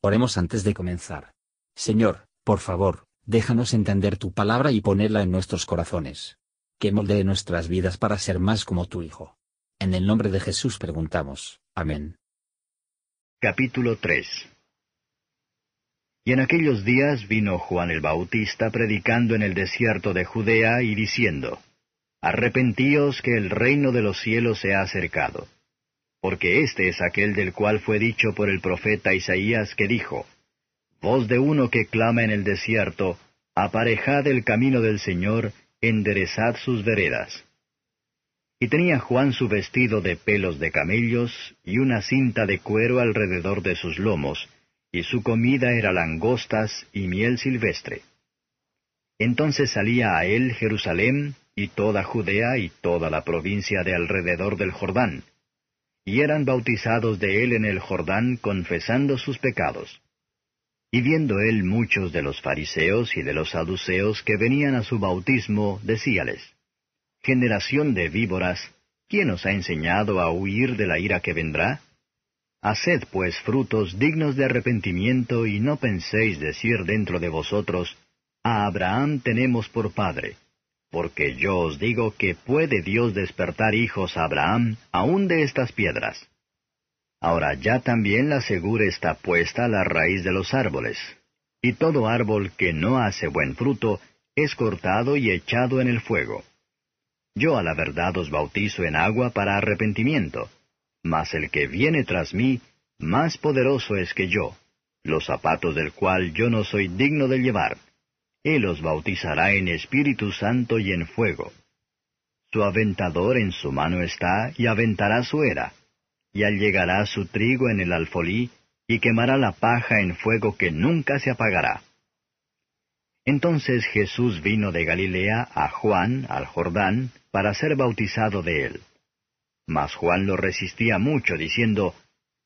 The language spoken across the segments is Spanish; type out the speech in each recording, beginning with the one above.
Oremos antes de comenzar. Señor, por favor, déjanos entender tu palabra y ponerla en nuestros corazones. Que moldee nuestras vidas para ser más como tu Hijo. En el nombre de Jesús preguntamos. Amén. Capítulo 3 Y en aquellos días vino Juan el Bautista predicando en el desierto de Judea y diciendo, Arrepentíos que el reino de los cielos se ha acercado porque este es aquel del cual fue dicho por el profeta Isaías que dijo, Voz de uno que clama en el desierto, aparejad el camino del Señor, enderezad sus veredas. Y tenía Juan su vestido de pelos de camellos y una cinta de cuero alrededor de sus lomos, y su comida era langostas y miel silvestre. Entonces salía a él Jerusalén y toda Judea y toda la provincia de alrededor del Jordán, y eran bautizados de él en el Jordán confesando sus pecados. Y viendo él muchos de los fariseos y de los saduceos que venían a su bautismo, decíales, Generación de víboras, ¿quién os ha enseñado a huir de la ira que vendrá? Haced pues frutos dignos de arrepentimiento y no penséis decir dentro de vosotros, A Abraham tenemos por padre porque yo os digo que puede Dios despertar hijos a Abraham aún de estas piedras. Ahora ya también la segura está puesta a la raíz de los árboles, y todo árbol que no hace buen fruto es cortado y echado en el fuego. Yo a la verdad os bautizo en agua para arrepentimiento, mas el que viene tras mí, más poderoso es que yo, los zapatos del cual yo no soy digno de llevar. Él os bautizará en Espíritu Santo y en fuego. Su aventador en su mano está, y aventará su era, y allegará su trigo en el alfolí, y quemará la paja en fuego que nunca se apagará. Entonces Jesús vino de Galilea a Juan, al Jordán, para ser bautizado de él. Mas Juan lo resistía mucho, diciendo,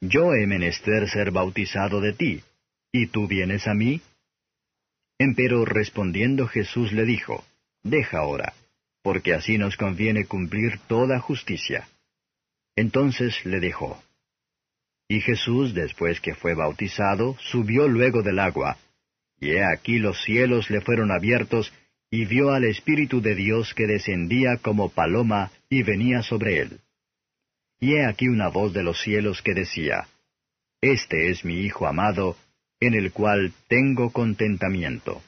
Yo he menester ser bautizado de ti, ¿y tú vienes a mí? Empero respondiendo Jesús le dijo, Deja ahora, porque así nos conviene cumplir toda justicia. Entonces le dejó. Y Jesús, después que fue bautizado, subió luego del agua, y he aquí los cielos le fueron abiertos, y vio al Espíritu de Dios que descendía como paloma y venía sobre él. Y he aquí una voz de los cielos que decía, Este es mi Hijo amado, en el cual tengo contentamiento.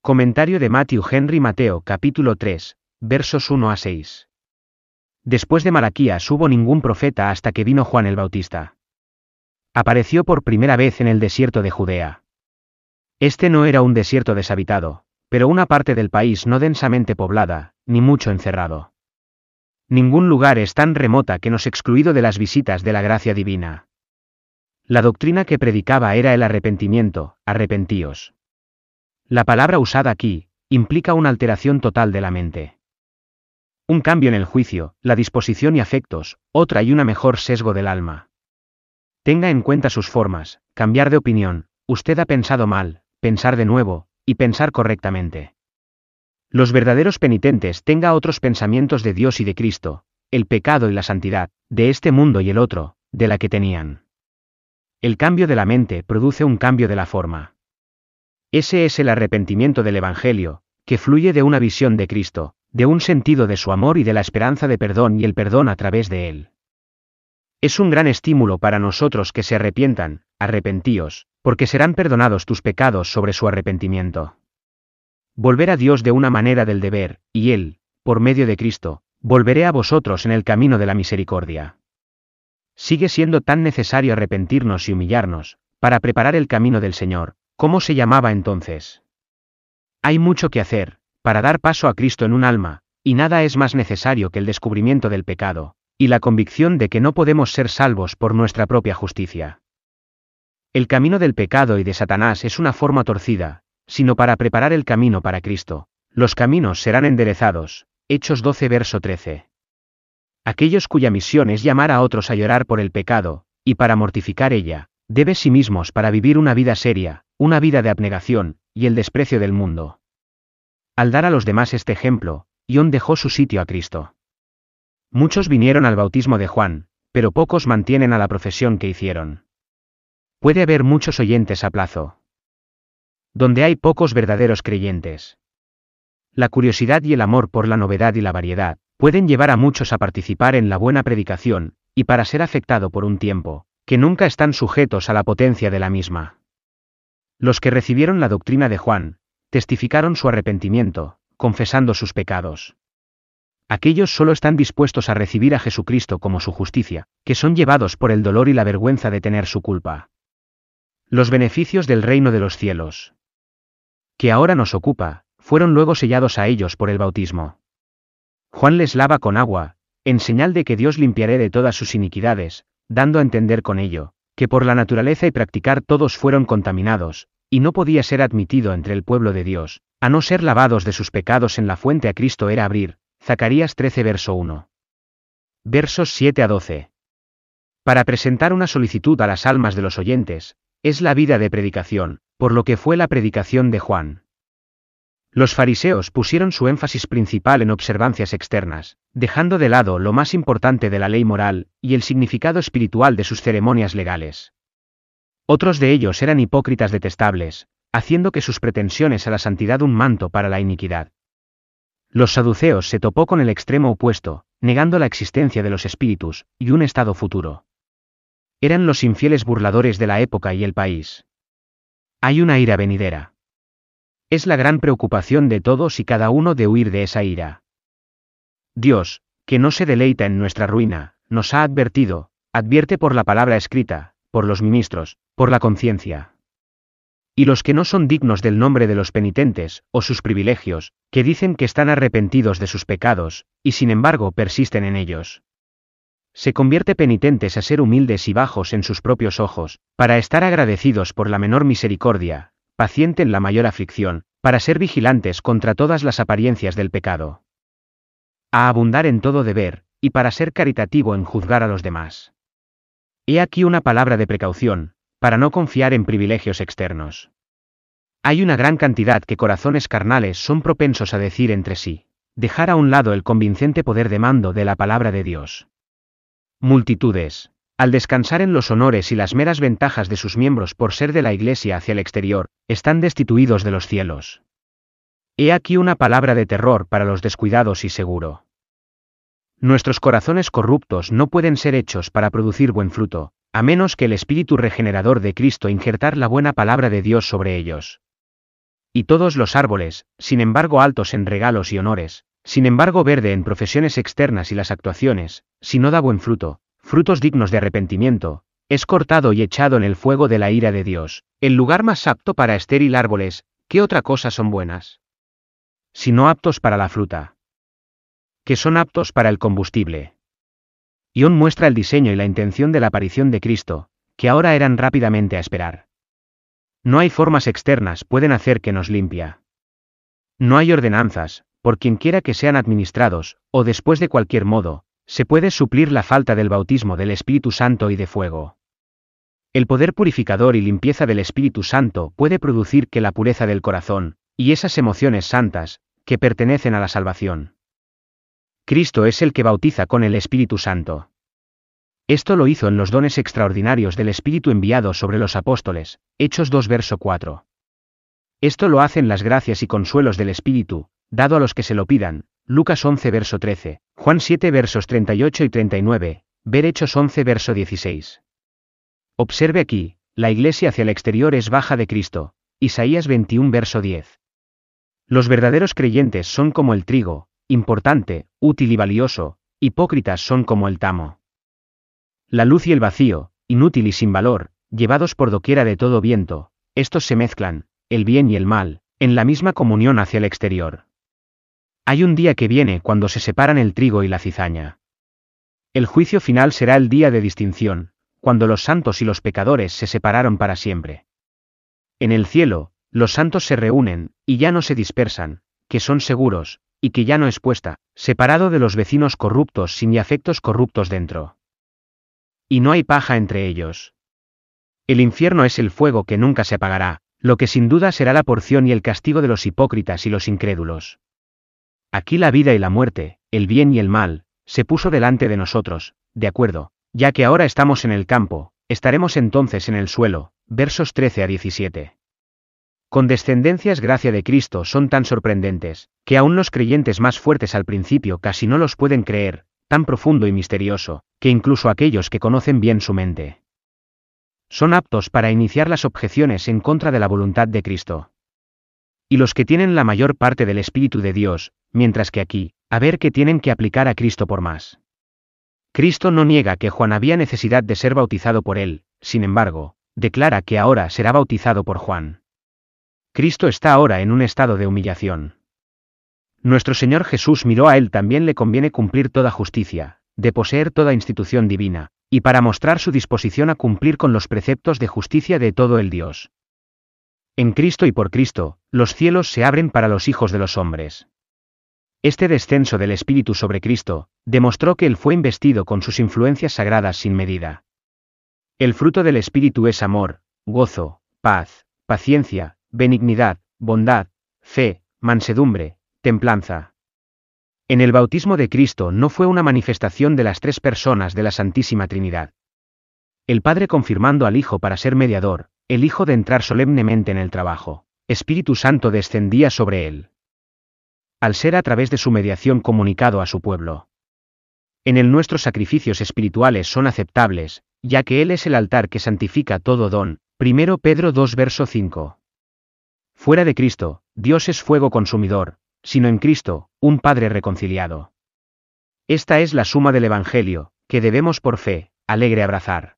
Comentario de Matthew Henry Mateo capítulo 3, versos 1 a 6. Después de Malaquías hubo ningún profeta hasta que vino Juan el Bautista. Apareció por primera vez en el desierto de Judea. Este no era un desierto deshabitado, pero una parte del país no densamente poblada, ni mucho encerrado. Ningún lugar es tan remota que nos excluido de las visitas de la gracia divina. La doctrina que predicaba era el arrepentimiento, arrepentíos. La palabra usada aquí, implica una alteración total de la mente. Un cambio en el juicio, la disposición y afectos, otra y una mejor sesgo del alma. Tenga en cuenta sus formas, cambiar de opinión, usted ha pensado mal, pensar de nuevo, y pensar correctamente. Los verdaderos penitentes tenga otros pensamientos de Dios y de Cristo, el pecado y la santidad, de este mundo y el otro, de la que tenían. El cambio de la mente produce un cambio de la forma. Ese es el arrepentimiento del Evangelio, que fluye de una visión de Cristo, de un sentido de su amor y de la esperanza de perdón y el perdón a través de él. Es un gran estímulo para nosotros que se arrepientan, arrepentíos, porque serán perdonados tus pecados sobre su arrepentimiento volver a Dios de una manera del deber, y Él, por medio de Cristo, volveré a vosotros en el camino de la misericordia. Sigue siendo tan necesario arrepentirnos y humillarnos, para preparar el camino del Señor, ¿cómo se llamaba entonces? Hay mucho que hacer, para dar paso a Cristo en un alma, y nada es más necesario que el descubrimiento del pecado, y la convicción de que no podemos ser salvos por nuestra propia justicia. El camino del pecado y de Satanás es una forma torcida, sino para preparar el camino para Cristo. Los caminos serán enderezados. Hechos 12 verso 13. Aquellos cuya misión es llamar a otros a llorar por el pecado, y para mortificar ella, debe sí mismos para vivir una vida seria, una vida de abnegación, y el desprecio del mundo. Al dar a los demás este ejemplo, Ion dejó su sitio a Cristo. Muchos vinieron al bautismo de Juan, pero pocos mantienen a la profesión que hicieron. Puede haber muchos oyentes a plazo. Donde hay pocos verdaderos creyentes. La curiosidad y el amor por la novedad y la variedad, pueden llevar a muchos a participar en la buena predicación, y para ser afectado por un tiempo, que nunca están sujetos a la potencia de la misma. Los que recibieron la doctrina de Juan, testificaron su arrepentimiento, confesando sus pecados. Aquellos solo están dispuestos a recibir a Jesucristo como su justicia, que son llevados por el dolor y la vergüenza de tener su culpa. Los beneficios del reino de los cielos. Que ahora nos ocupa, fueron luego sellados a ellos por el bautismo. Juan les lava con agua, en señal de que Dios limpiaré de todas sus iniquidades, dando a entender con ello, que por la naturaleza y practicar todos fueron contaminados, y no podía ser admitido entre el pueblo de Dios, a no ser lavados de sus pecados en la fuente a Cristo era abrir. Zacarías 13 verso 1. Versos 7 a 12. Para presentar una solicitud a las almas de los oyentes, es la vida de predicación, por lo que fue la predicación de Juan. Los fariseos pusieron su énfasis principal en observancias externas, dejando de lado lo más importante de la ley moral, y el significado espiritual de sus ceremonias legales. Otros de ellos eran hipócritas detestables, haciendo que sus pretensiones a la santidad un manto para la iniquidad. Los saduceos se topó con el extremo opuesto, negando la existencia de los espíritus, y un estado futuro. Eran los infieles burladores de la época y el país. Hay una ira venidera. Es la gran preocupación de todos y cada uno de huir de esa ira. Dios, que no se deleita en nuestra ruina, nos ha advertido, advierte por la palabra escrita, por los ministros, por la conciencia. Y los que no son dignos del nombre de los penitentes, o sus privilegios, que dicen que están arrepentidos de sus pecados, y sin embargo persisten en ellos. Se convierte penitentes a ser humildes y bajos en sus propios ojos, para estar agradecidos por la menor misericordia, paciente en la mayor aflicción, para ser vigilantes contra todas las apariencias del pecado. A abundar en todo deber, y para ser caritativo en juzgar a los demás. He aquí una palabra de precaución, para no confiar en privilegios externos. Hay una gran cantidad que corazones carnales son propensos a decir entre sí, dejar a un lado el convincente poder de mando de la palabra de Dios. Multitudes, al descansar en los honores y las meras ventajas de sus miembros por ser de la Iglesia hacia el exterior, están destituidos de los cielos. He aquí una palabra de terror para los descuidados y seguro. Nuestros corazones corruptos no pueden ser hechos para producir buen fruto, a menos que el Espíritu regenerador de Cristo injertar la buena palabra de Dios sobre ellos. Y todos los árboles, sin embargo altos en regalos y honores, sin embargo verde en profesiones externas y las actuaciones, si no da buen fruto, frutos dignos de arrepentimiento, es cortado y echado en el fuego de la ira de Dios, el lugar más apto para estéril árboles, ¿qué otra cosa son buenas? Si no aptos para la fruta. Que son aptos para el combustible. Ion muestra el diseño y la intención de la aparición de Cristo, que ahora eran rápidamente a esperar. No hay formas externas pueden hacer que nos limpia. No hay ordenanzas, por quienquiera que sean administrados, o después de cualquier modo, se puede suplir la falta del bautismo del Espíritu Santo y de fuego. El poder purificador y limpieza del Espíritu Santo puede producir que la pureza del corazón, y esas emociones santas, que pertenecen a la salvación. Cristo es el que bautiza con el Espíritu Santo. Esto lo hizo en los dones extraordinarios del Espíritu enviado sobre los apóstoles, Hechos 2 verso 4. Esto lo hacen las gracias y consuelos del Espíritu, dado a los que se lo pidan, Lucas 11 verso 13, Juan 7 versos 38 y 39, ver Hechos 11 verso 16. Observe aquí, la iglesia hacia el exterior es baja de Cristo, Isaías 21 verso 10. Los verdaderos creyentes son como el trigo, importante, útil y valioso, hipócritas son como el tamo. La luz y el vacío, inútil y sin valor, llevados por doquiera de todo viento, estos se mezclan, el bien y el mal, en la misma comunión hacia el exterior. Hay un día que viene cuando se separan el trigo y la cizaña. El juicio final será el día de distinción, cuando los santos y los pecadores se separaron para siempre. En el cielo, los santos se reúnen, y ya no se dispersan, que son seguros, y que ya no es puesta, separado de los vecinos corruptos sin y afectos corruptos dentro. Y no hay paja entre ellos. El infierno es el fuego que nunca se apagará, lo que sin duda será la porción y el castigo de los hipócritas y los incrédulos. Aquí la vida y la muerte, el bien y el mal, se puso delante de nosotros, de acuerdo, Ya que ahora estamos en el campo, estaremos entonces en el suelo, versos 13 a 17. Condescendencias gracia de Cristo son tan sorprendentes, que aún los creyentes más fuertes al principio casi no los pueden creer, tan profundo y misterioso, que incluso aquellos que conocen bien su mente son aptos para iniciar las objeciones en contra de la voluntad de Cristo. Y los que tienen la mayor parte del Espíritu de Dios, mientras que aquí, a ver qué tienen que aplicar a Cristo por más. Cristo no niega que Juan había necesidad de ser bautizado por él, sin embargo, declara que ahora será bautizado por Juan. Cristo está ahora en un estado de humillación. Nuestro Señor Jesús miró a él también le conviene cumplir toda justicia, de poseer toda institución divina, y para mostrar su disposición a cumplir con los preceptos de justicia de todo el Dios. En Cristo y por Cristo, los cielos se abren para los hijos de los hombres. Este descenso del Espíritu sobre Cristo, demostró que Él fue investido con sus influencias sagradas sin medida. El fruto del Espíritu es amor, gozo, paz, paciencia, benignidad, bondad, fe, mansedumbre, templanza. En el bautismo de Cristo no fue una manifestación de las tres personas de la Santísima Trinidad. El Padre confirmando al Hijo para ser mediador, el Hijo de entrar solemnemente en el trabajo, Espíritu Santo descendía sobre él. Al ser a través de su mediación comunicado a su pueblo. En él nuestros sacrificios espirituales son aceptables, ya que Él es el altar que santifica todo don. Primero Pedro 2 verso 5. Fuera de Cristo, Dios es fuego consumidor, sino en Cristo, un Padre reconciliado. Esta es la suma del Evangelio, que debemos por fe, alegre abrazar.